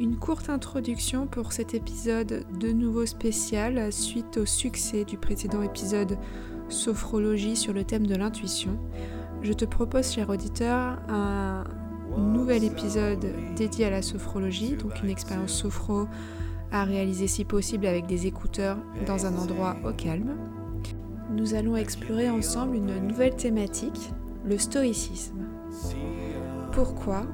Une courte introduction pour cet épisode de nouveau spécial suite au succès du précédent épisode Sophrologie sur le thème de l'intuition. Je te propose, cher auditeur, un nouvel épisode dédié à la sophrologie, donc une expérience sophro à réaliser si possible avec des écouteurs dans un endroit au calme. Nous allons explorer ensemble une nouvelle thématique, le stoïcisme. Pourquoi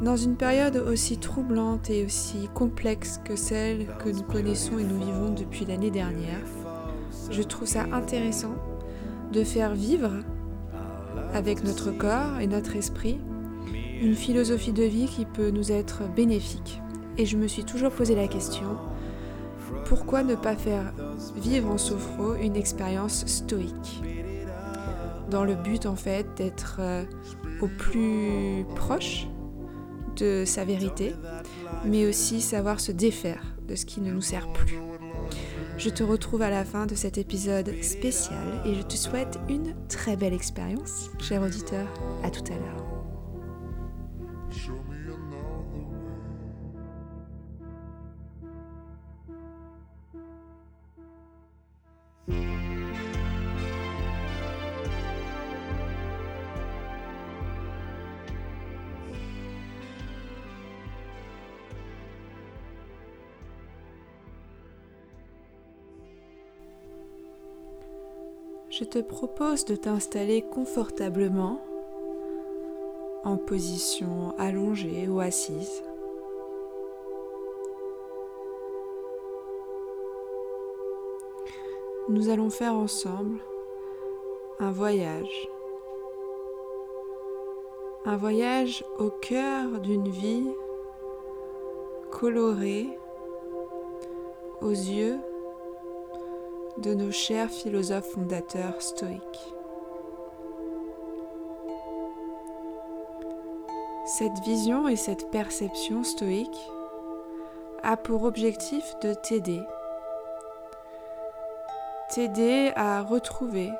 dans une période aussi troublante et aussi complexe que celle que nous connaissons et nous vivons depuis l'année dernière, je trouve ça intéressant de faire vivre avec notre corps et notre esprit une philosophie de vie qui peut nous être bénéfique. Et je me suis toujours posé la question, pourquoi ne pas faire vivre en sophro une expérience stoïque? Dans le but en fait d'être euh, au plus proche de sa vérité, mais aussi savoir se défaire de ce qui ne nous sert plus. Je te retrouve à la fin de cet épisode spécial et je te souhaite une très belle expérience, cher auditeur. À tout à l'heure. Te propose de t'installer confortablement en position allongée ou assise. Nous allons faire ensemble un voyage. Un voyage au cœur d'une vie colorée aux yeux de nos chers philosophes fondateurs stoïques. Cette vision et cette perception stoïque a pour objectif de t'aider, t'aider à retrouver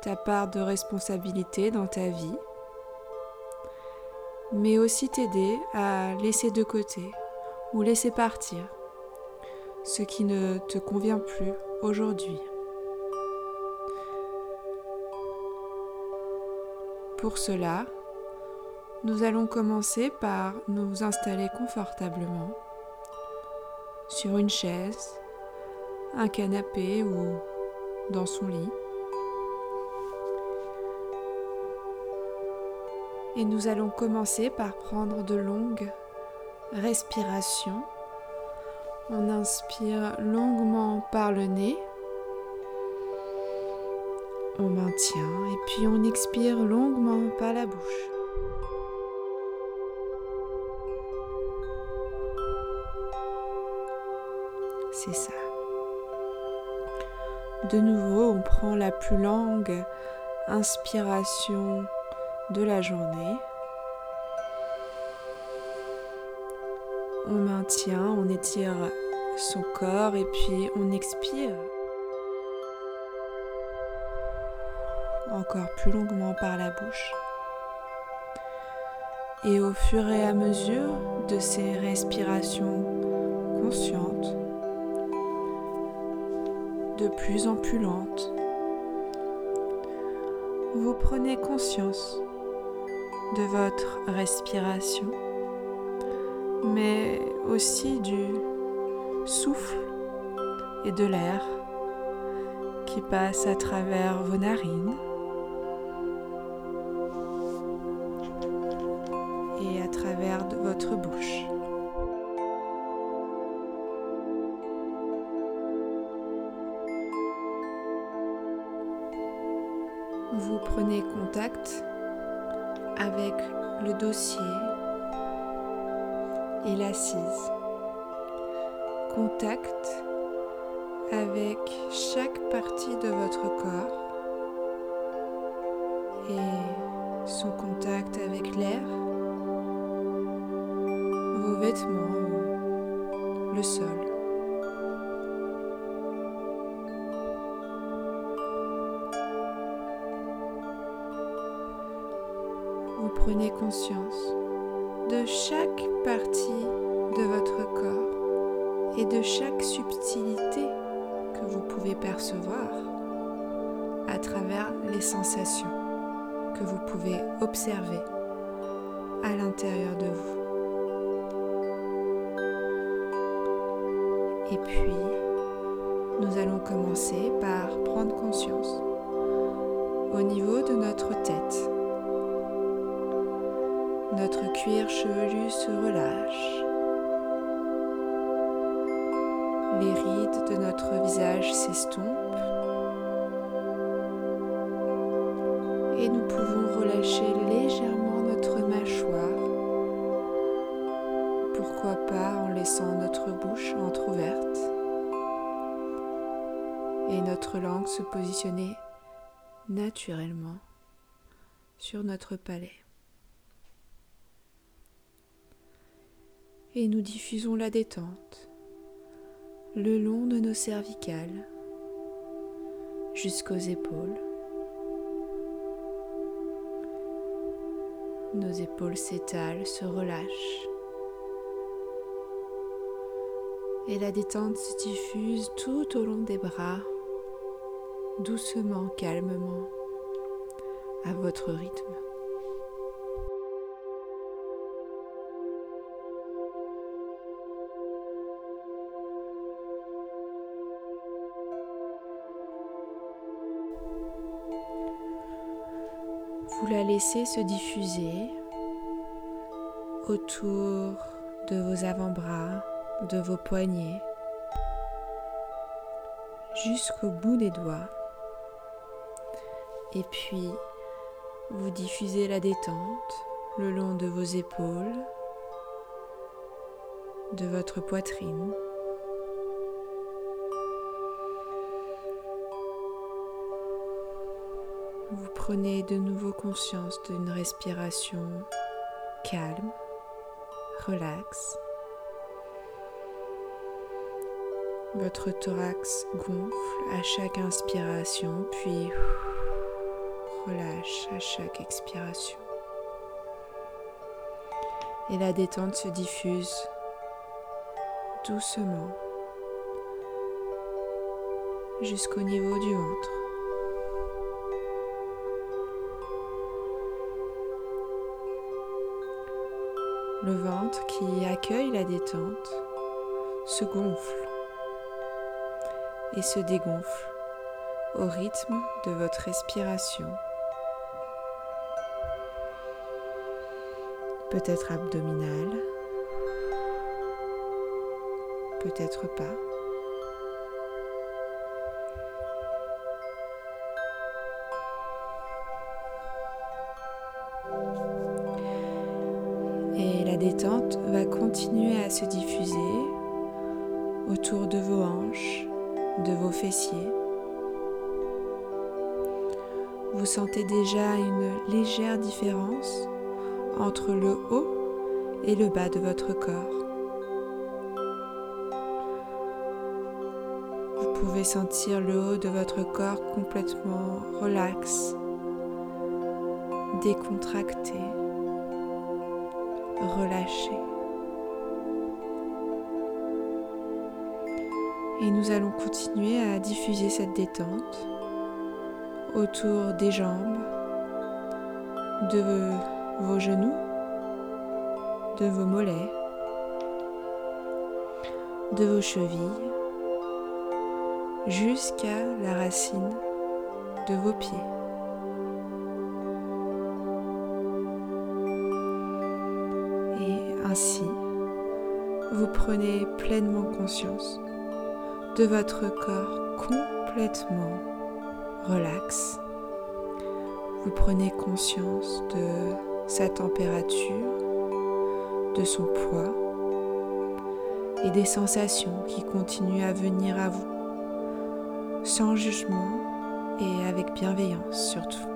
ta part de responsabilité dans ta vie, mais aussi t'aider à laisser de côté ou laisser partir ce qui ne te convient plus aujourd'hui. Pour cela, nous allons commencer par nous installer confortablement sur une chaise, un canapé ou dans son lit. Et nous allons commencer par prendre de longues respirations on inspire longuement par le nez. On maintient et puis on expire longuement par la bouche. C'est ça. De nouveau, on prend la plus longue inspiration de la journée. On maintient, on étire son corps et puis on expire. Encore plus longuement par la bouche. Et au fur et à mesure de ces respirations conscientes, de plus en plus lentes, vous prenez conscience de votre respiration mais aussi du souffle et de l'air qui passe à travers vos narines et à travers votre bouche. Vous prenez contact avec le dossier et l'assise. Contact avec chaque partie de votre corps et son contact avec l'air, vos vêtements le sol. Vous prenez conscience de chaque partie de votre corps et de chaque subtilité que vous pouvez percevoir à travers les sensations que vous pouvez observer à l'intérieur de vous. Et puis, nous allons commencer par prendre conscience au niveau de notre tête. Notre cuir chevelu se relâche. Les rides de notre visage s'estompent. Et nous pouvons relâcher légèrement notre mâchoire. Pourquoi pas en laissant notre bouche entr'ouverte et notre langue se positionner naturellement sur notre palais. Et nous diffusons la détente le long de nos cervicales jusqu'aux épaules. Nos épaules s'étalent, se relâchent. Et la détente se diffuse tout au long des bras doucement, calmement, à votre rythme. Vous la laissez se diffuser autour de vos avant-bras, de vos poignets, jusqu'au bout des doigts. Et puis, vous diffusez la détente le long de vos épaules, de votre poitrine. Vous prenez de nouveau conscience d'une respiration calme, relaxe. Votre thorax gonfle à chaque inspiration, puis relâche à chaque expiration. Et la détente se diffuse doucement jusqu'au niveau du ventre. Le ventre qui accueille la détente se gonfle et se dégonfle au rythme de votre respiration. peut-être abdominal, peut-être pas. Vous sentez déjà une légère différence entre le haut et le bas de votre corps. Vous pouvez sentir le haut de votre corps complètement relax, décontracté, relâché. Et nous allons continuer à diffuser cette détente autour des jambes, de vos genoux, de vos mollets, de vos chevilles, jusqu'à la racine de vos pieds. Et ainsi, vous prenez pleinement conscience de votre corps complètement relax. Vous prenez conscience de sa température, de son poids et des sensations qui continuent à venir à vous, sans jugement et avec bienveillance surtout.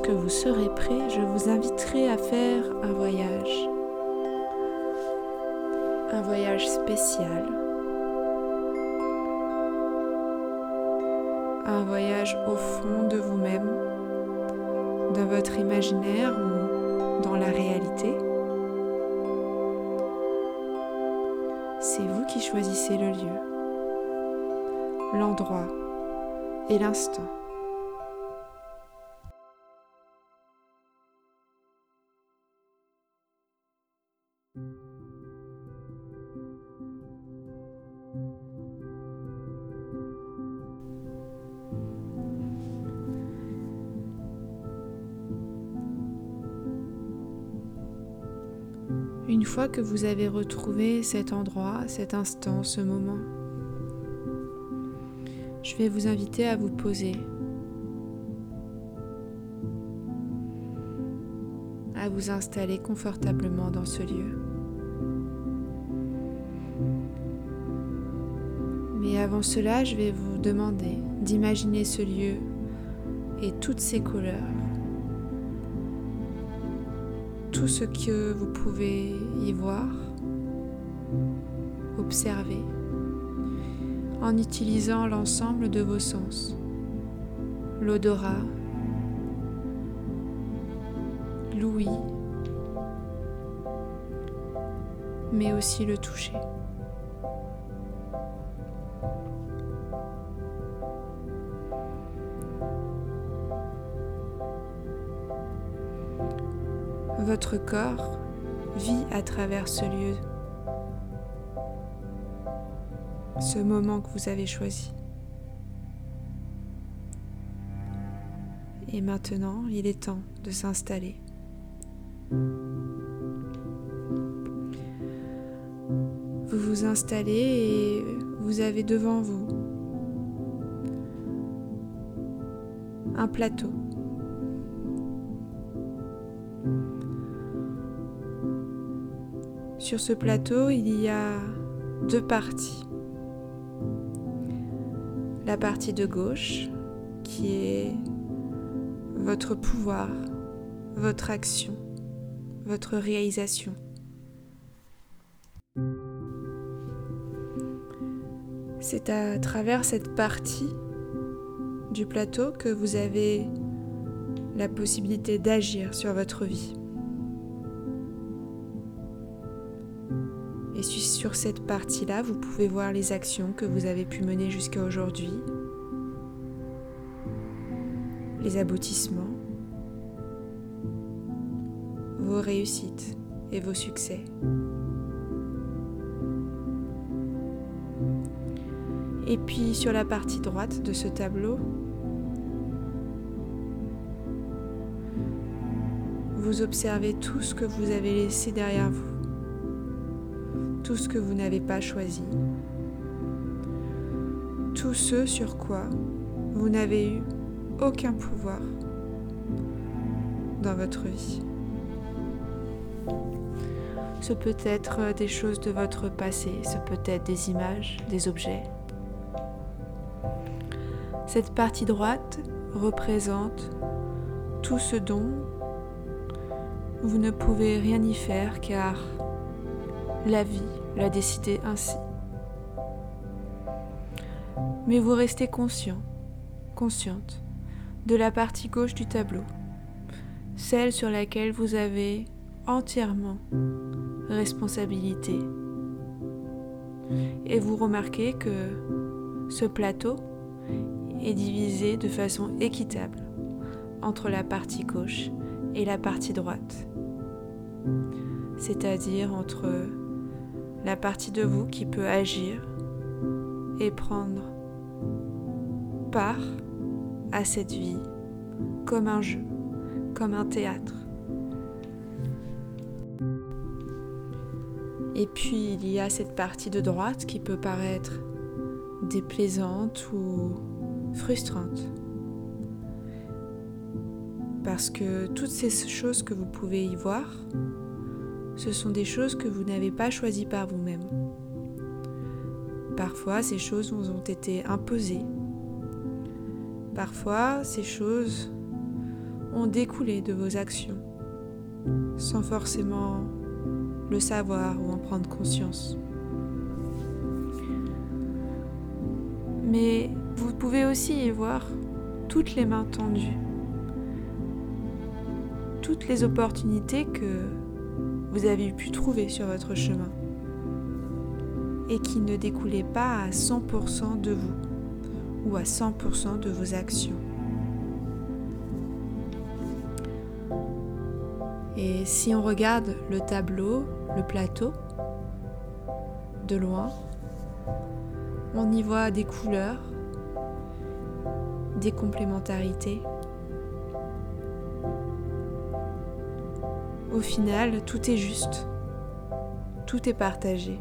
Lorsque vous serez prêt, je vous inviterai à faire un voyage un voyage spécial un voyage au fond de vous-même, dans votre imaginaire ou dans la réalité. C'est vous qui choisissez le lieu, l'endroit et l'instant. Fois que vous avez retrouvé cet endroit, cet instant, ce moment, je vais vous inviter à vous poser, à vous installer confortablement dans ce lieu. Mais avant cela, je vais vous demander d'imaginer ce lieu et toutes ses couleurs tout ce que vous pouvez y voir, observer, en utilisant l'ensemble de vos sens, l'odorat, l'ouïe, mais aussi le toucher. Votre corps vit à travers ce lieu, ce moment que vous avez choisi. Et maintenant, il est temps de s'installer. Vous vous installez et vous avez devant vous un plateau Sur ce plateau, il y a deux parties. La partie de gauche, qui est votre pouvoir, votre action, votre réalisation. C'est à travers cette partie du plateau que vous avez la possibilité d'agir sur votre vie. Sur cette partie-là, vous pouvez voir les actions que vous avez pu mener jusqu'à aujourd'hui, les aboutissements, vos réussites et vos succès. Et puis sur la partie droite de ce tableau, vous observez tout ce que vous avez laissé derrière vous tout ce que vous n'avez pas choisi, tout ce sur quoi vous n'avez eu aucun pouvoir dans votre vie. Ce peut être des choses de votre passé, ce peut être des images, des objets. Cette partie droite représente tout ce dont vous ne pouvez rien y faire car la vie l'a décidé ainsi. Mais vous restez conscient, consciente de la partie gauche du tableau, celle sur laquelle vous avez entièrement responsabilité. Et vous remarquez que ce plateau est divisé de façon équitable entre la partie gauche et la partie droite, c'est-à-dire entre la partie de vous qui peut agir et prendre part à cette vie comme un jeu, comme un théâtre. Et puis il y a cette partie de droite qui peut paraître déplaisante ou frustrante. Parce que toutes ces choses que vous pouvez y voir ce sont des choses que vous n'avez pas choisies par vous-même. Parfois, ces choses vous ont été imposées. Parfois, ces choses ont découlé de vos actions, sans forcément le savoir ou en prendre conscience. Mais Vous pouvez aussi y voir toutes les mains tendues, toutes les opportunités que vous avez pu trouver sur votre chemin et qui ne découlaient pas à 100% de vous ou à 100% de vos actions. Et si on regarde le tableau, le plateau, de loin, on y voit des couleurs, des complémentarités. Au final, tout est juste, tout est partagé.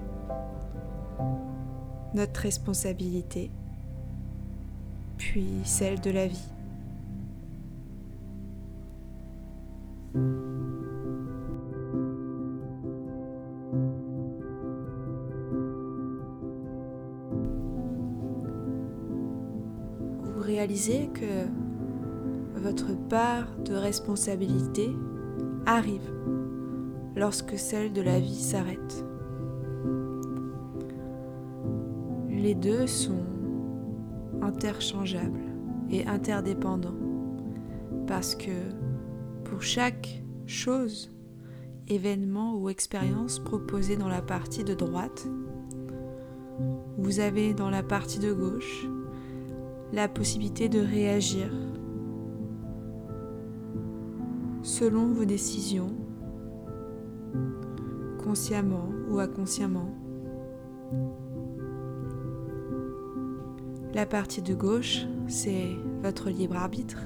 Notre responsabilité, puis celle de la vie. réalisez que votre part de responsabilité arrive lorsque celle de la vie s'arrête. Les deux sont interchangeables et interdépendants parce que pour chaque chose, événement ou expérience proposée dans la partie de droite, vous avez dans la partie de gauche la possibilité de réagir selon vos décisions, consciemment ou inconsciemment. La partie de gauche, c'est votre libre arbitre,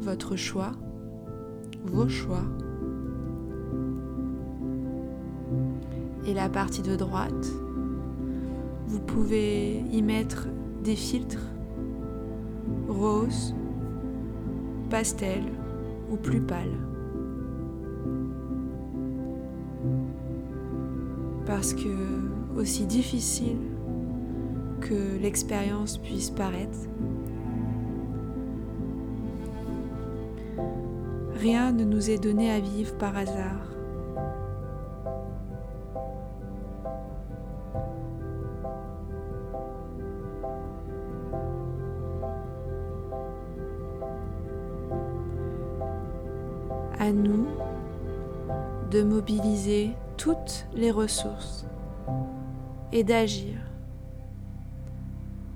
votre choix, vos choix. Et la partie de droite, vous pouvez y mettre des filtres rose, pastel ou plus pâle. Parce que aussi difficile que l'expérience puisse paraître, rien ne nous est donné à vivre par hasard. à nous de mobiliser toutes les ressources et d'agir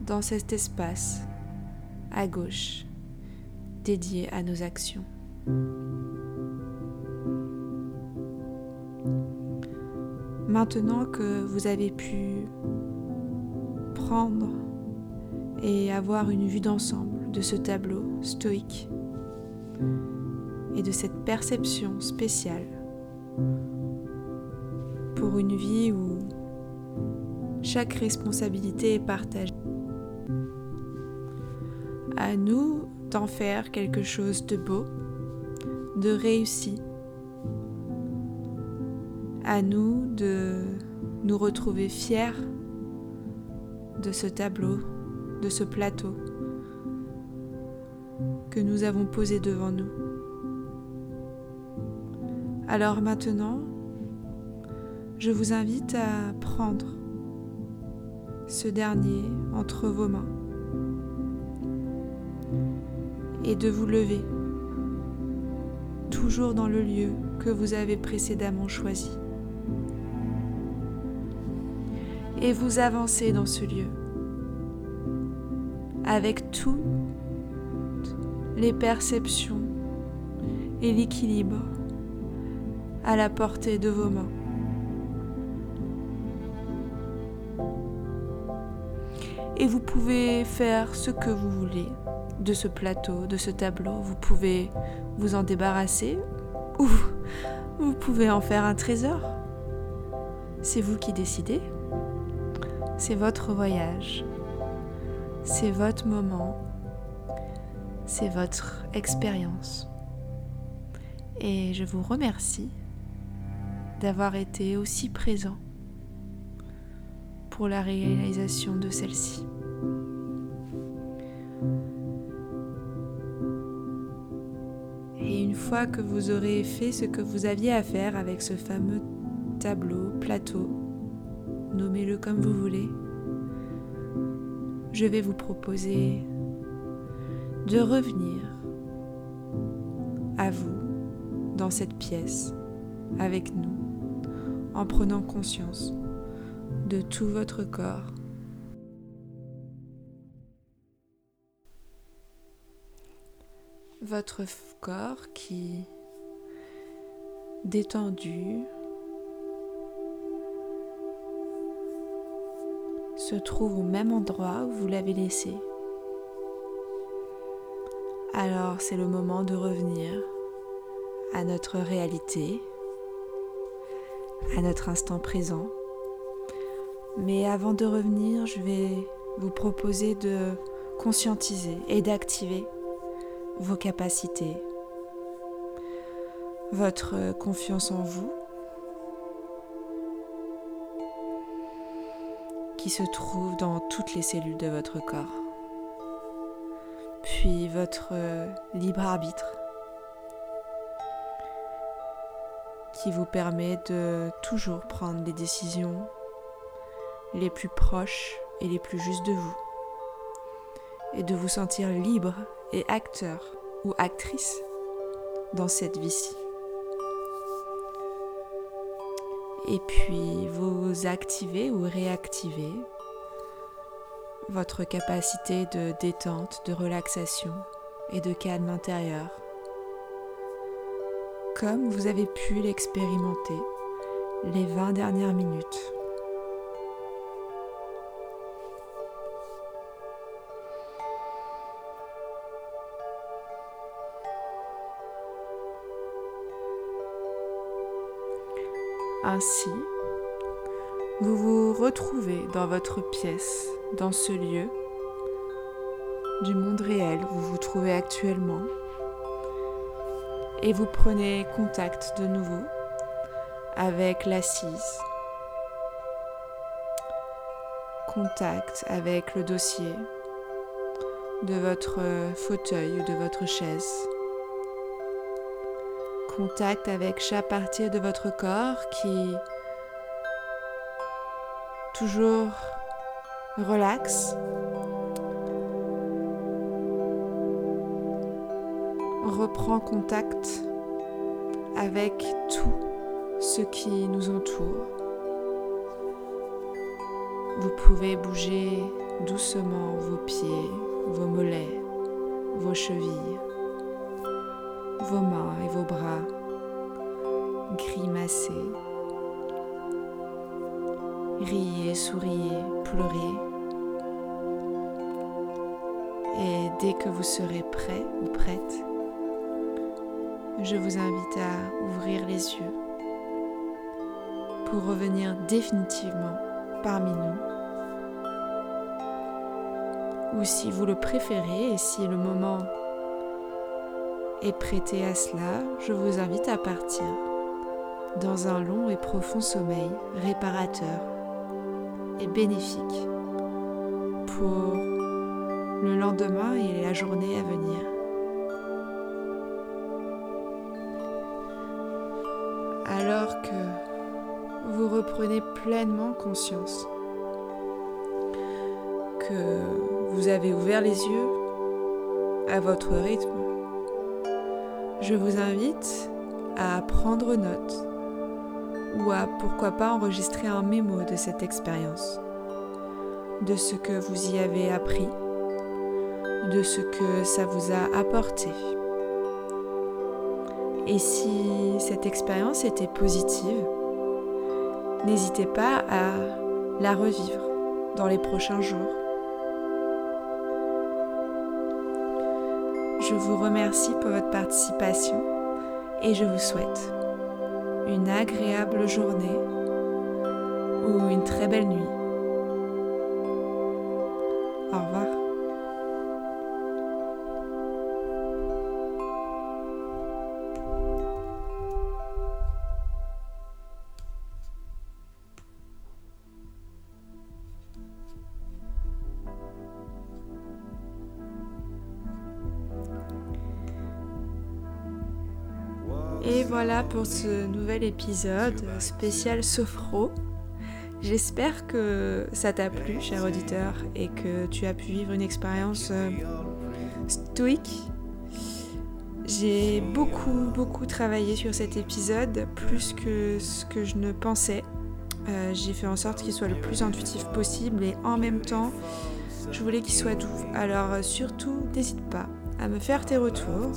dans cet espace à gauche dédié à nos actions. Maintenant que vous avez pu prendre et avoir une vue d'ensemble de ce tableau stoïque, et de cette perception spéciale pour une vie où chaque responsabilité est partagée. À nous d'en faire quelque chose de beau, de réussi. À nous de nous retrouver fiers de ce tableau, de ce plateau que nous avons posé devant nous. Alors maintenant, je vous invite à prendre ce dernier entre vos mains et de vous lever, toujours dans le lieu que vous avez précédemment choisi. Et vous avancez dans ce lieu avec toutes les perceptions et l'équilibre à la portée de vos mains. Et vous pouvez faire ce que vous voulez de ce plateau, de ce tableau. Vous pouvez vous en débarrasser ou vous pouvez en faire un trésor. C'est vous qui décidez. C'est votre voyage. C'est votre moment. C'est votre expérience. Et je vous remercie d'avoir été aussi présent pour la réalisation de celle-ci. Et une fois que vous aurez fait ce que vous aviez à faire avec ce fameux tableau, plateau, nommez-le comme vous voulez, je vais vous proposer de revenir à vous dans cette pièce avec nous en prenant conscience de tout votre corps. Votre corps qui détendu se trouve au même endroit où vous l'avez laissé. Alors c'est le moment de revenir à notre réalité, à notre instant présent. Mais avant de revenir, je vais vous proposer de conscientiser et d'activer vos capacités, votre confiance en vous, qui se trouve dans toutes les cellules de votre corps, puis votre libre arbitre qui vous permet de toujours prendre les décisions les plus proches et les plus justes de vous et de vous sentir libre et acteur ou actrice dans cette vie-ci. Et puis vous activez ou réactivez votre capacité de détente, de relaxation et de calme intérieur comme vous avez pu l'expérimenter les 20 dernières minutes. Ainsi, vous vous retrouvez dans votre pièce, dans ce lieu du monde réel où vous vous trouvez actuellement et vous prenez contact de nouveau avec l'assise, contact avec le dossier de votre fauteuil ou de votre chaise, contact avec chaque partie de votre corps qui toujours relaxe reprend contact avec tout ce qui nous entoure. Vous pouvez bouger doucement vos pieds, vos mollets, vos chevilles, vos mains et vos bras, grimacer, riez, souriez, pleurez. Et dès que vous serez prêt ou prête, je vous invite à ouvrir les yeux pour revenir définitivement parmi nous. Ou si vous le préférez et si le moment est prêté à cela, je vous invite à partir dans un long et profond sommeil réparateur et bénéfique pour le lendemain et la journée à venir. alors que vous reprenez pleinement conscience que vous avez ouvert les yeux à votre rythme, je vous invite à prendre note ou à pourquoi pas enregistrer un mémo de cette expérience, de ce que vous y avez appris, de ce que ça vous a apporté. Et si cette expérience était positive, n'hésitez pas à la revivre dans les prochains jours. Je vous remercie pour votre participation et je vous souhaite une agréable journée ou une très belle nuit. Et voilà pour ce nouvel épisode spécial Sophro J'espère que ça t'a plu, cher auditeur, et que tu as pu vivre une expérience euh, stoïque. J'ai beaucoup, beaucoup travaillé sur cet épisode, plus que ce que je ne pensais. Euh, j'ai fait en sorte qu'il soit le plus intuitif possible et en même temps, je voulais qu'il soit doux. Alors surtout, n'hésite pas à me faire tes retours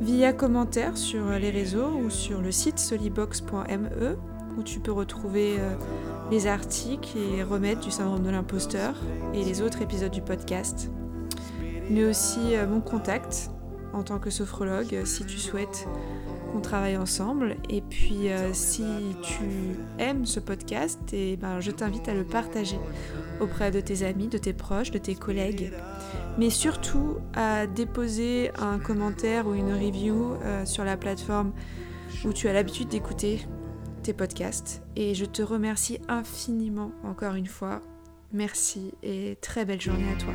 via commentaires sur les réseaux ou sur le site solibox.me où tu peux retrouver euh, les articles et remèdes du syndrome de l'imposteur et les autres épisodes du podcast, mais aussi euh, mon contact en tant que sophrologue si tu souhaites qu'on travaille ensemble. Et puis euh, si tu aimes ce podcast, et eh ben, je t'invite à le partager auprès de tes amis, de tes proches, de tes collègues. Mais surtout à déposer un commentaire ou une review sur la plateforme où tu as l'habitude d'écouter tes podcasts. Et je te remercie infiniment encore une fois. Merci et très belle journée à toi.